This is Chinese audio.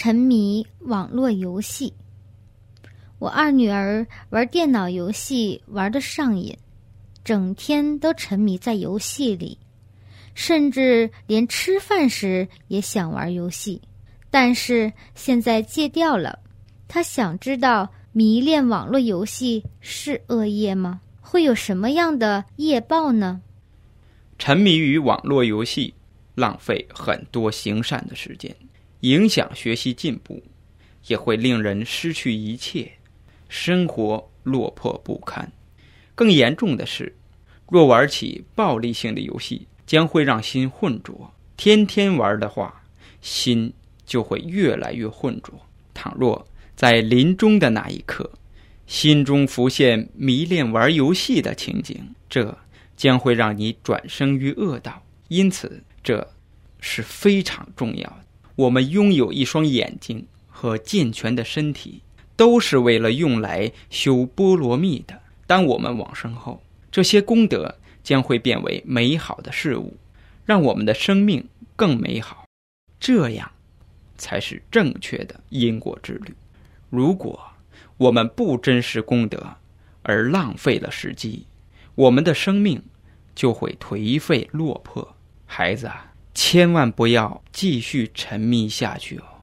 沉迷网络游戏。我二女儿玩电脑游戏玩的上瘾，整天都沉迷在游戏里，甚至连吃饭时也想玩游戏。但是现在戒掉了。她想知道，迷恋网络游戏是恶业吗？会有什么样的业报呢？沉迷于网络游戏，浪费很多行善的时间，影响学习进步，也会令人失去一切。生活落魄不堪，更严重的是，若玩起暴力性的游戏，将会让心浑浊。天天玩的话，心就会越来越浑浊。倘若在临终的那一刻，心中浮现迷恋玩游戏的情景，这将会让你转生于恶道。因此，这是非常重要的。我们拥有一双眼睛和健全的身体。都是为了用来修波罗蜜的。当我们往生后，这些功德将会变为美好的事物，让我们的生命更美好。这样，才是正确的因果之旅。如果我们不珍视功德，而浪费了时机，我们的生命就会颓废落魄。孩子啊，千万不要继续沉迷下去哦。